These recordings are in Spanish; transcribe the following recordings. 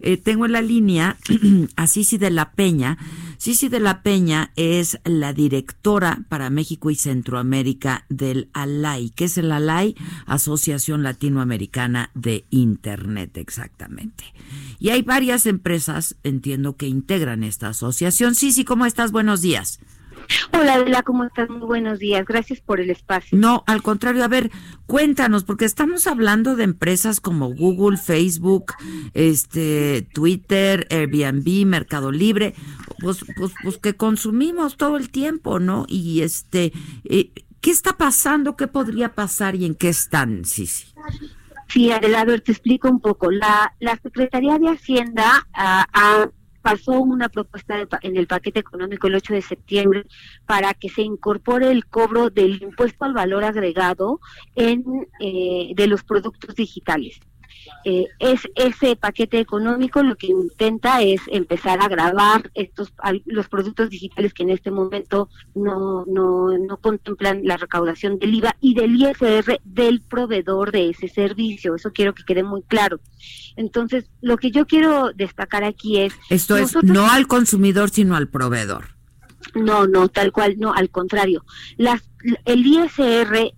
eh, tengo en la línea a Cici de la Peña. Cici de la Peña es la directora para México y Centroamérica del ALAI. ¿Qué es el ALAI? Asociación Latinoamericana de Internet, exactamente. Y hay varias empresas, entiendo, que integran esta asociación. Cici, ¿cómo estás? Buenos días. Hola, Adela, ¿cómo estás? Muy buenos días. Gracias por el espacio. No, al contrario, a ver, cuéntanos, porque estamos hablando de empresas como Google, Facebook, este, Twitter, Airbnb, Mercado Libre, pues, pues, pues que consumimos todo el tiempo, ¿no? Y este, eh, ¿qué está pasando? ¿Qué podría pasar y en qué están, sí, sí? Adela, a ver, te explico un poco. La, la Secretaría de Hacienda ah, ha pasó una propuesta en el paquete económico el 8 de septiembre para que se incorpore el cobro del impuesto al valor agregado en eh, de los productos digitales. Eh, es ese paquete económico lo que intenta es empezar a grabar estos los productos digitales que en este momento no, no, no contemplan la recaudación del IVA y del ISR del proveedor de ese servicio. Eso quiero que quede muy claro. Entonces, lo que yo quiero destacar aquí es... Esto es no al consumidor, sino al proveedor. No, no, tal cual, no, al contrario. Las, el ISR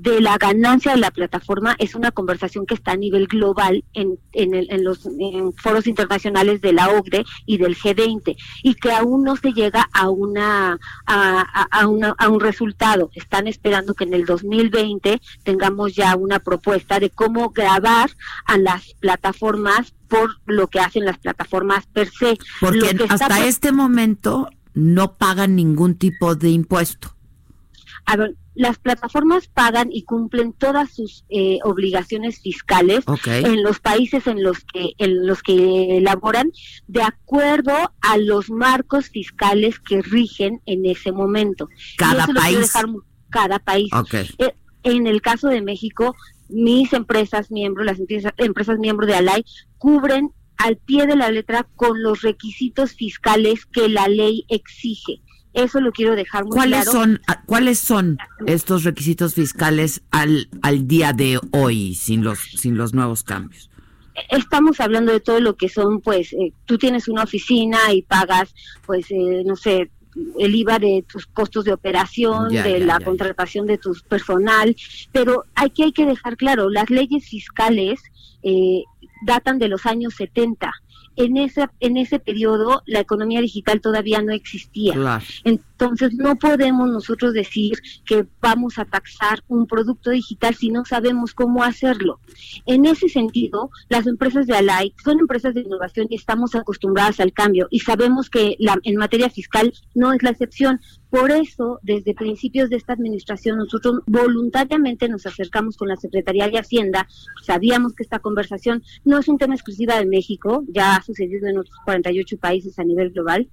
de la ganancia de la plataforma es una conversación que está a nivel global en, en, el, en los foros internacionales de la OCDE y del G20 y que aún no se llega a una a, a, una, a un resultado. Están esperando que en el 2020 tengamos ya una propuesta de cómo grabar a las plataformas por lo que hacen las plataformas per se. Porque hasta este momento no pagan ningún tipo de impuesto. A ver, las plataformas pagan y cumplen todas sus eh, obligaciones fiscales en los países en los que en los que elaboran de acuerdo a los marcos fiscales que rigen en ese momento. Cada país. cada país. Eh, en el caso de México, mis empresas miembros, las empresas, empresas miembros de ALAI, cubren al pie de la letra con los requisitos fiscales que la ley exige. Eso lo quiero dejar muy ¿Cuáles claro. Son, ¿Cuáles son estos requisitos fiscales al, al día de hoy sin los, sin los nuevos cambios? Estamos hablando de todo lo que son, pues, eh, tú tienes una oficina y pagas, pues, eh, no sé, el IVA de tus costos de operación, de la contratación de tu personal, pero aquí hay que dejar claro, las leyes fiscales eh, datan de los años 70 en ese, en ese periodo la economía digital todavía no existía. Entonces no podemos nosotros decir que vamos a taxar un producto digital si no sabemos cómo hacerlo. En ese sentido, las empresas de Alay son empresas de innovación y estamos acostumbradas al cambio y sabemos que la, en materia fiscal no es la excepción. Por eso, desde principios de esta administración, nosotros voluntariamente nos acercamos con la Secretaría de Hacienda. Sabíamos que esta conversación no es un tema exclusiva de México, ya ha sucedido en otros 48 países a nivel global.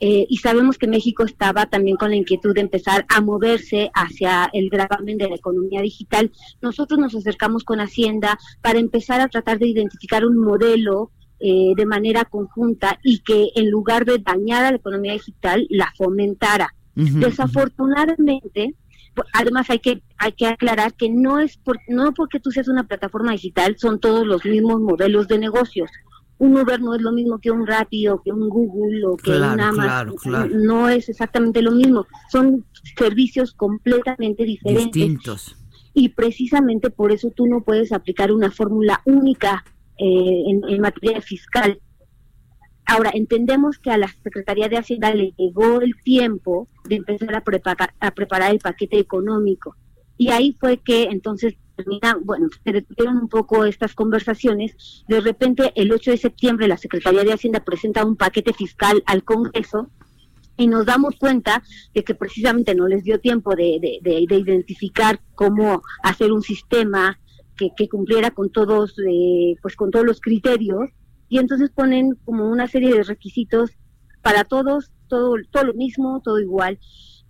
Eh, y sabemos que México estaba también con la inquietud de empezar a moverse hacia el gravamen de la economía digital. Nosotros nos acercamos con Hacienda para empezar a tratar de identificar un modelo eh, de manera conjunta y que en lugar de dañar a la economía digital, la fomentara. Desafortunadamente, además hay que hay que aclarar que no es por, no porque tú seas una plataforma digital son todos los mismos modelos de negocios. Un Uber no es lo mismo que un Rappi o que un Google o que un Amazon. No es exactamente lo mismo. Son servicios completamente diferentes. Distintos. Y precisamente por eso tú no puedes aplicar una fórmula única eh, en, en materia fiscal Ahora, entendemos que a la Secretaría de Hacienda le llegó el tiempo de empezar a preparar, a preparar el paquete económico. Y ahí fue que entonces bueno, se detuvieron un poco estas conversaciones. De repente, el 8 de septiembre, la Secretaría de Hacienda presenta un paquete fiscal al Congreso y nos damos cuenta de que precisamente no les dio tiempo de, identificar cómo hacer un sistema que, cumpliera con todos, eh, pues con todos los criterios y entonces ponen como una serie de requisitos para todos, todo, todo lo mismo, todo igual.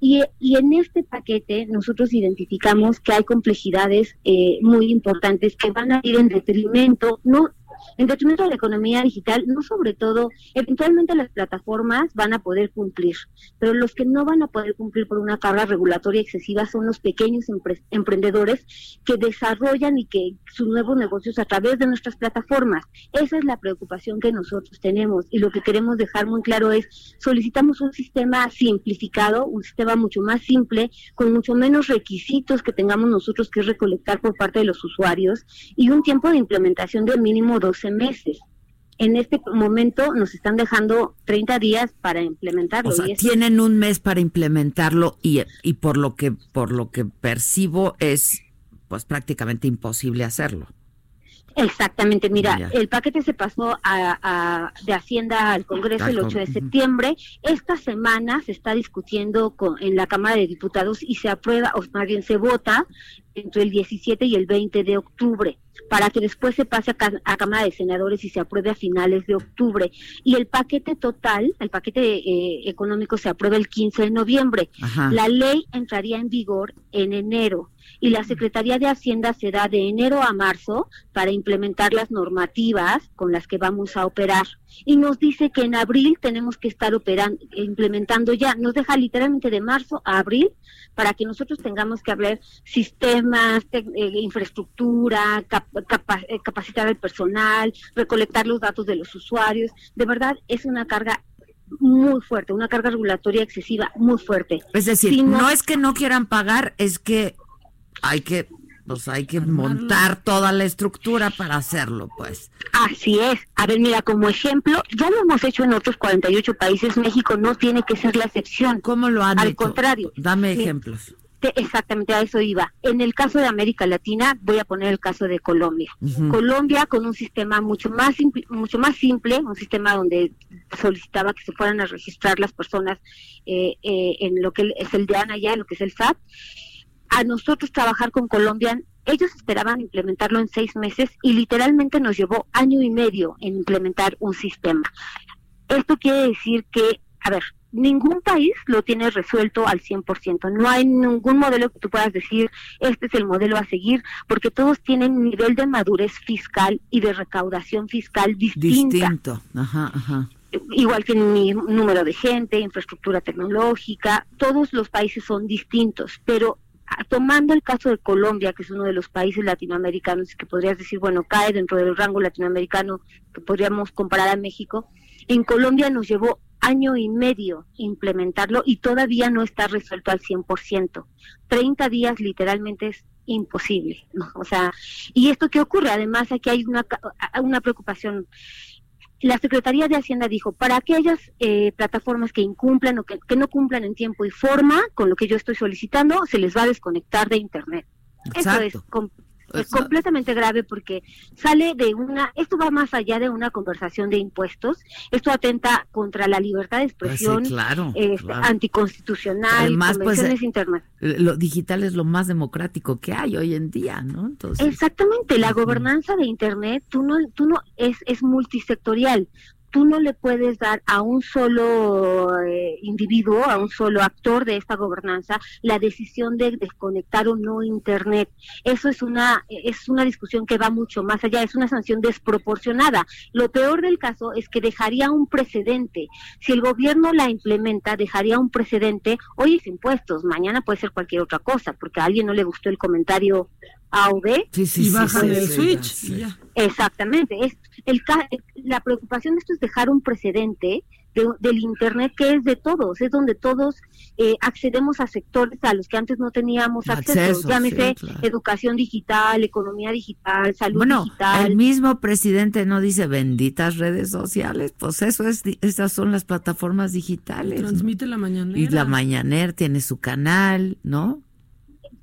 Y, y en este paquete nosotros identificamos que hay complejidades eh, muy importantes que van a ir en detrimento, no en detrimento de la economía digital, no sobre todo, eventualmente las plataformas van a poder cumplir, pero los que no van a poder cumplir por una carga regulatoria excesiva son los pequeños emprendedores que desarrollan y que sus nuevos negocios a través de nuestras plataformas. Esa es la preocupación que nosotros tenemos y lo que queremos dejar muy claro es solicitamos un sistema simplificado, un sistema mucho más simple, con mucho menos requisitos que tengamos nosotros que recolectar por parte de los usuarios y un tiempo de implementación de mínimo 12 meses. En este momento nos están dejando 30 días para implementarlo. O sea, tienen un mes para implementarlo y, y por lo que por lo que percibo es pues prácticamente imposible hacerlo. Exactamente, mira, el paquete se pasó a, de Hacienda al Congreso el 8 de septiembre. Esta semana se está discutiendo con, en la Cámara de Diputados y se aprueba, o más bien se vota entre el 17 y el 20 de octubre para que después se pase a, Cámara de Senadores y se apruebe a finales de octubre. Y el paquete total, el paquete eh, económico se aprueba el 15 de noviembre. La ley entraría en vigor en enero y la Secretaría de Hacienda se da de enero a marzo para implementar las normativas con las que vamos a operar. Y nos dice que en abril tenemos que estar operando, implementando ya. Nos deja literalmente de marzo a abril para que nosotros tengamos que hablar sistemas, eh, infraestructura, eh, capacitar al personal, recolectar los datos de los usuarios. De verdad, es una carga muy fuerte, una carga regulatoria excesiva muy fuerte. Es decir, no es que no quieran pagar, es que hay que pues hay que montar toda la estructura para hacerlo, pues. Así es. A ver, mira, como ejemplo, ya lo hemos hecho en otros 48 países, México no tiene que ser la excepción. ¿Cómo lo han Al contrario. Dame ejemplos. Exactamente, a eso iba. En el caso de América Latina, voy a poner el caso de Colombia. Colombia con un sistema mucho más mucho más simple, un sistema donde solicitaba que se fueran a registrar las personas eh, eh, en lo que es el DEAN allá, en lo que es el SAT, a nosotros trabajar con Colombia, ellos esperaban implementarlo en seis meses y literalmente nos llevó año y medio en implementar un sistema. Esto quiere decir que, a ver, ningún país lo tiene resuelto al 100%. No hay ningún modelo que tú puedas decir, este es el modelo a seguir, porque todos tienen nivel de madurez fiscal y de recaudación fiscal distinta. Distinto, ajá, ajá igual que mi número de gente, infraestructura tecnológica, todos los países son distintos, pero tomando el caso de Colombia, que es uno de los países latinoamericanos que podrías decir, bueno, cae dentro del rango latinoamericano que podríamos comparar a México, en Colombia nos llevó año y medio implementarlo y todavía no está resuelto al 100%. 30 días literalmente es imposible, O sea, ¿y esto qué ocurre? Además, aquí hay una, una preocupación la Secretaría de Hacienda dijo, para aquellas eh, plataformas que incumplan o que, no cumplan en tiempo y forma con lo que yo estoy solicitando, se les va a desconectar de Internet. Eso es es completamente grave porque sale de una, esto va más allá de una conversación de impuestos, esto atenta contra la libertad de pues expresión, este, anticonstitucional, Además, pues, convenciones pues, Lo digital es lo más democrático que hay hoy en día, ¿no? Entonces, Exactamente, la gobernanza de Internet, tú no, tú no, es, es multisectorial tú no le puedes dar a un solo eh, individuo, a un solo actor de esta gobernanza, la decisión de desconectar o no Internet. Eso es una, es una discusión que va mucho más allá, es una sanción desproporcionada. Lo peor del caso es que dejaría un precedente. Si el gobierno la implementa, dejaría un precedente, hoy es impuestos, mañana puede ser cualquier otra cosa, porque a alguien no le gustó el comentario a o B y bajan el switch. Exactamente. Es el, la preocupación de esto es dejar un precedente del Internet que es de todos, es donde todos eh, accedemos a sectores a los que antes no teníamos acceso, llámese educación digital, economía digital, salud bueno, digital. El mismo presidente no dice benditas redes sociales, pues eso es, esas son las plataformas digitales. Transmite la mañanera. Y la mañanera tiene su canal, ¿no?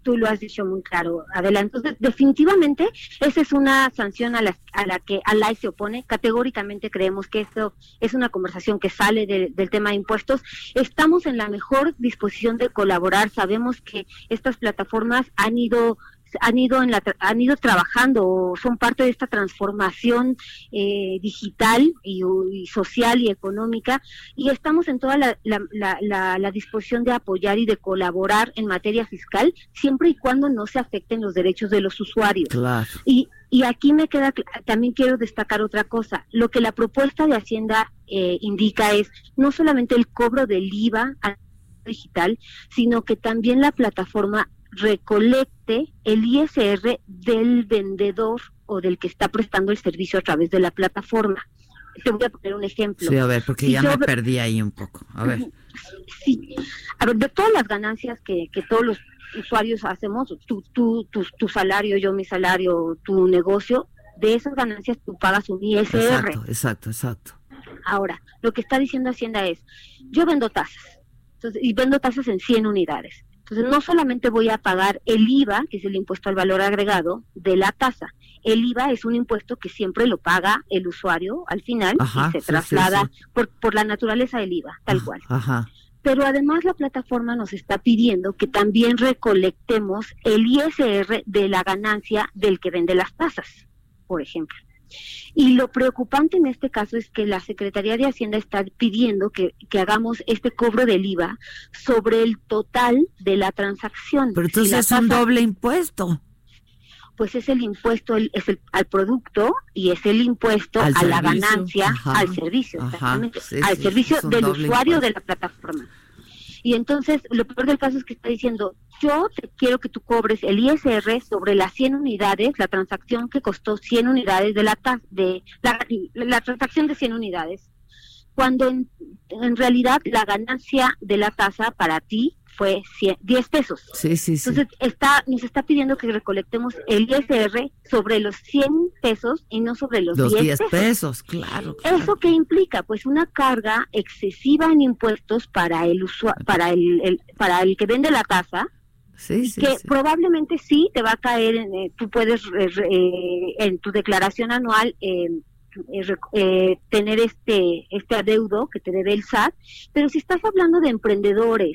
Tú lo has dicho muy claro, Adela. Entonces, definitivamente, esa es una sanción a la, a la que Alay se opone. Categóricamente creemos que esto es una conversación que sale del tema de impuestos. Estamos en la mejor disposición de colaborar. Sabemos que estas plataformas han ido han ido en la, han ido trabajando son parte de esta transformación eh, digital y, social y económica y estamos en toda la, la, la, disposición de apoyar y de colaborar en materia fiscal siempre y cuando no se afecten los derechos de los usuarios. Y, y aquí me queda, también quiero destacar otra cosa. Lo que la propuesta de Hacienda eh, indica es no solamente el cobro del IVA digital, sino que también la plataforma recolecte el ISR del vendedor o del que está prestando el servicio a través de la plataforma. Te voy a poner un ejemplo. Sí, a ver, porque ya me perdí ahí un poco. A ver. Sí, a ver, de todas las ganancias que, que todos los usuarios hacemos, tú, tú, tu, tu salario, yo mi salario, tu negocio, de esas ganancias tú pagas un ISR. Exacto, exacto, exacto. Ahora, lo que está diciendo Hacienda es, yo vendo tasas, entonces, y vendo tasas en 100 unidades. Entonces, no solamente voy a pagar el IVA, que es el impuesto al valor agregado, de la tasa. El IVA es un impuesto que siempre lo paga el usuario al final y se traslada Por, por la naturaleza del IVA, tal cual. Pero además la plataforma nos está pidiendo que también recolectemos el ISR de la ganancia del que vende las tasas, por ejemplo. Y lo preocupante en este caso es que la Secretaría de Hacienda está pidiendo que, hagamos este cobro del IVA sobre el total de la transacción. Pero entonces es un doble impuesto. Pues es el impuesto es el, al producto y es el impuesto a la ganancia, al servicio, al servicio del usuario de la plataforma. Y entonces, lo peor del caso es que está diciendo, yo te quiero que tú cobres el ISR sobre las 100 unidades, la transacción que costó 100 unidades de la, de la, transacción de 100 unidades, cuando en, en realidad la ganancia de la tasa para ti fue 10 pesos. Sí, sí, sí. Entonces está, nos está pidiendo que recolectemos el ISR sobre los 100 pesos y no sobre los, 10, pesos. claro, ¿Eso qué implica? Pues una carga excesiva en impuestos para el para el, para el que vende la tasa. Sí, sí, que probablemente sí te va a caer, en, eh, tú puedes eh, en tu declaración anual eh, eh, tener este este adeudo que te debe el SAT, pero si estás hablando de emprendedores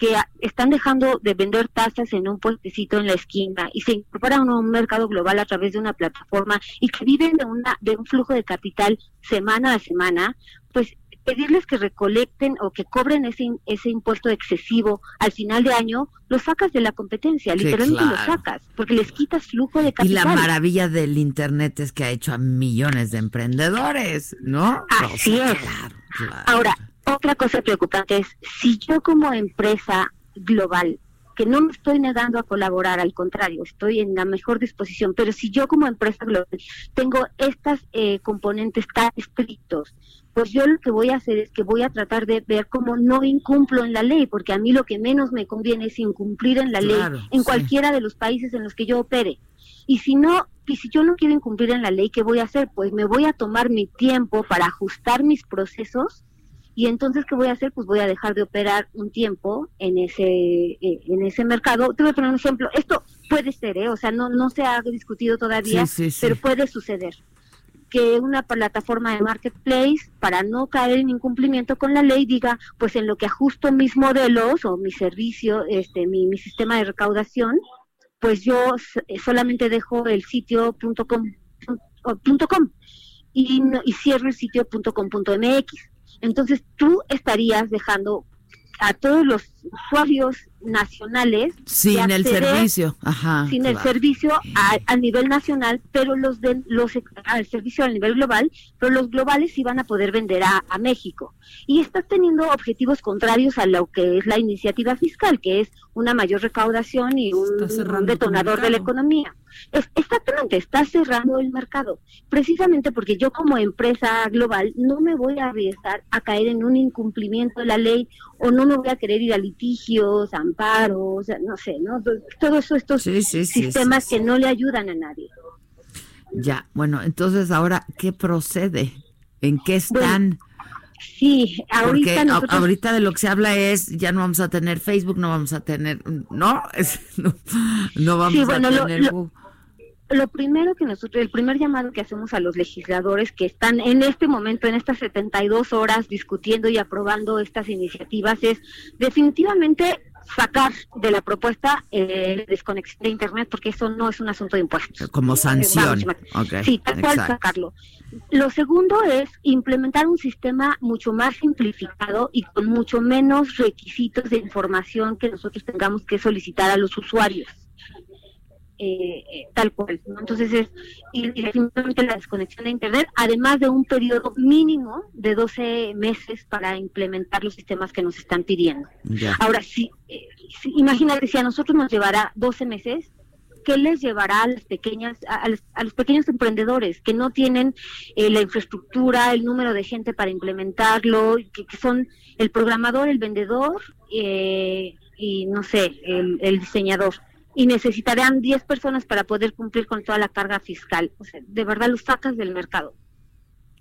que están dejando de vender tasas en un puestecito en la esquina y se incorporan a un mercado global a través de una plataforma y que viven de una de un flujo de capital semana a semana, pues pedirles que recolecten o que cobren ese, ese impuesto excesivo al final de año, lo sacas de la competencia, literalmente lo sacas, porque les quitas flujo de capital. Y la maravilla del Internet es que ha hecho a millones de emprendedores, ¿no? Así es. Ahora, otra cosa preocupante es, si yo como empresa global, que no me estoy negando a colaborar, al contrario, estoy en la mejor disposición, pero si yo como empresa global tengo estas eh, componentes tan estrictos, pues yo lo que voy a hacer es que voy a tratar de ver cómo no incumplo en la ley, porque a mí lo que menos me conviene es incumplir en la ley en cualquiera de los países en los que yo opere. Y si no, y si yo no quiero incumplir en la ley, ¿qué voy a hacer? Pues me voy a tomar mi tiempo para ajustar mis procesos y entonces qué voy a hacer pues voy a dejar de operar un tiempo en ese eh, en ese mercado. Te voy a poner un ejemplo. Esto puede ser ¿eh? o sea no no se ha discutido todavía pero puede suceder que una plataforma de marketplace para no caer en incumplimiento con la ley diga pues en lo que ajusto mis modelos o mi servicio este mi, mi sistema de recaudación pues yo solamente dejo el sitio punto .com, punto .com y, y cierro el sitio punto .com punto .mx entonces tú estarías dejando a todos los usuarios nacionales sin el servicio Ajá, sin el servicio a, nivel nacional pero los de los al servicio a nivel global pero los globales sí van a poder vender a, México. Y estás teniendo objetivos contrarios a lo que es la iniciativa fiscal que es una mayor recaudación y un, detonador de la economía. Exactamente está cerrando el mercado. Precisamente porque yo como empresa global no me voy a arriesgar a caer en un incumplimiento de la ley o no me voy a querer ir a litigios, amparos, no sé, ¿no? Todo eso, estos sistemas que no le ayudan a nadie. Ya, bueno, entonces ahora, ¿qué procede? ¿En qué están? sí, ahorita ahorita de lo que se habla es, ya no vamos a tener Facebook, no vamos a tener, ¿no? no, vamos a tener lo primero que nosotros, el primer llamado que hacemos a los legisladores que están en este momento, en estas 72 horas discutiendo y aprobando estas iniciativas es definitivamente sacar de la propuesta eh, desconexión de Internet, porque eso no es un asunto de impuestos. Como sanción. sí, tal cual sacarlo. Lo segundo es implementar un sistema mucho más simplificado y con mucho menos requisitos de información que nosotros tengamos que solicitar a los usuarios. Eh, eh, tal cual. Entonces es y, simplemente la desconexión de Internet, además de un periodo mínimo de 12 meses para implementar los sistemas que nos están pidiendo. Ahora, si, eh, si, imagínate, si a nosotros nos llevará 12 meses, ¿qué les llevará a las pequeñas, a, los, pequeños emprendedores que no tienen la infraestructura, el número de gente para implementarlo, que, son el programador, el vendedor y no sé, el diseñador? Y necesitarán 10 personas para poder cumplir con toda la carga fiscal. O sea, de verdad los sacas del mercado.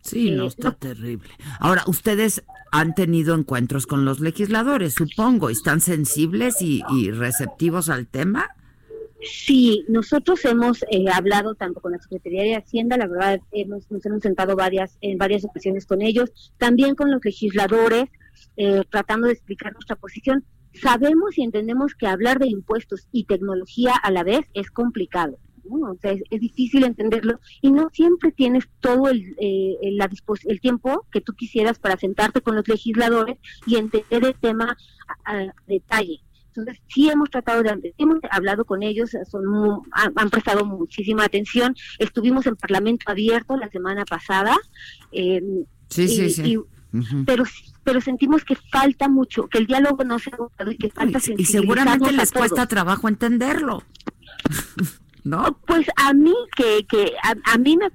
Sí, no, eh, está terrible. Ahora, ustedes han tenido encuentros con los legisladores, supongo. ¿Están sensibles y, receptivos al tema? Sí, nosotros hemos eh, hablado tanto con la Secretaría de Hacienda, la verdad hemos, nos hemos sentado varias en varias ocasiones con ellos, también con los legisladores, eh, tratando de explicar nuestra posición sabemos y entendemos que hablar de impuestos y tecnología a la vez es complicado. ¿no? O sea, es, difícil entenderlo y no siempre tienes todo el, eh, el tiempo que tú quisieras para sentarte con los legisladores y entender el tema a, detalle. Entonces, sí hemos tratado de, hemos hablado con ellos, son han, prestado muchísima atención. Estuvimos en Parlamento Abierto la semana pasada. Eh, sí, sí, sí. pero pero sentimos que falta mucho, que el diálogo no se ha agotado y que falta Y seguramente les cuesta trabajo entenderlo. ¿No? Pues a mí que, que a, mí me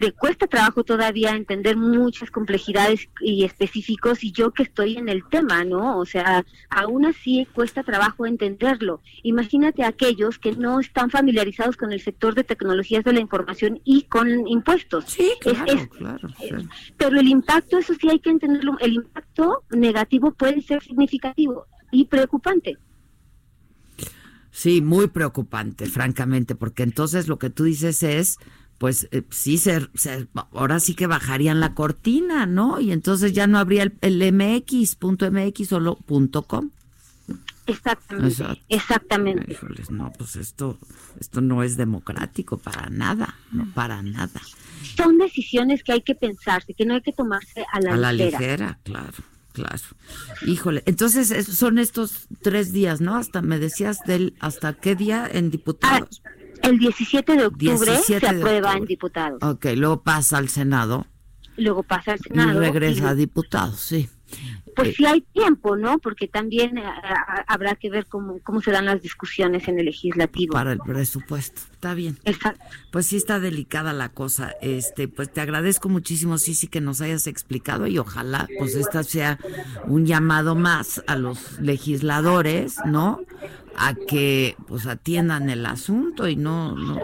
me cuesta trabajo todavía entender muchas complejidades y específicos y yo que estoy en el tema, ¿no? O sea, aún así cuesta trabajo entenderlo. Imagínate a aquellos que no están familiarizados con el sector de tecnologías de la información y con impuestos. Sí, claro, claro. Pero el impacto, eso sí hay que entenderlo, el impacto negativo puede ser significativo y preocupante. Sí, muy preocupante, francamente, porque entonces lo que tú dices es pues eh, sí, se, ahora sí que bajarían la cortina, ¿no? Y entonces ya no habría el, el MX, punto MX, solo punto com. Exactamente. Exactamente. no, pues esto, esto no es democrático para nada, no para nada. Son decisiones que hay que pensarse, que no hay que tomarse a la, a la ligera. claro, claro. Híjole, entonces son estos tres días, ¿no? Hasta me decías del, ¿hasta qué día en diputados? Ah, el 17 de octubre se aprueba en diputados. Ok, luego pasa al Senado. Luego pasa al Senado. Y regresa a diputados, sí. Pues sí hay tiempo, ¿no? Porque también eh, habrá que ver cómo, cómo se dan las discusiones en el legislativo. Para el presupuesto, está bien. Exacto. Pues sí está delicada la cosa. Este, pues te agradezco muchísimo, sí, sí, que nos hayas explicado y ojalá, pues esta sea un llamado más a los legisladores, ¿no? a que pues atiendan el asunto y no, no,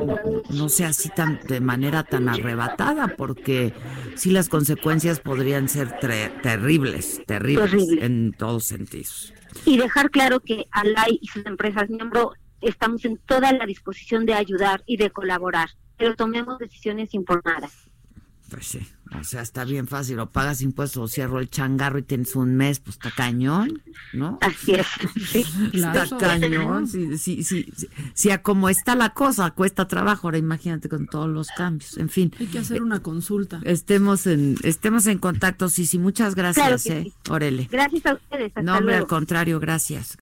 no sea así tan de manera tan arrebatada porque sí las consecuencias podrían ser terribles, terribles, en todos sentidos. Y dejar claro que Alay y sus empresas miembro estamos en toda la disposición de ayudar y de colaborar, pero tomemos decisiones informadas. Pues sí, o sea, está bien fácil, o pagas impuestos o cierro el changarro y tienes un mes, pues está cañón, ¿no? Así es. Sí, está cañón, sí, sí, sí, sí, a como está la cosa, cuesta trabajo, ahora imagínate con todos los cambios, en fin. Hay que hacer una consulta. Estemos en, estemos en contacto, sí, sí, muchas gracias, eh, Gracias a ustedes. no, hombre, al contrario, gracias.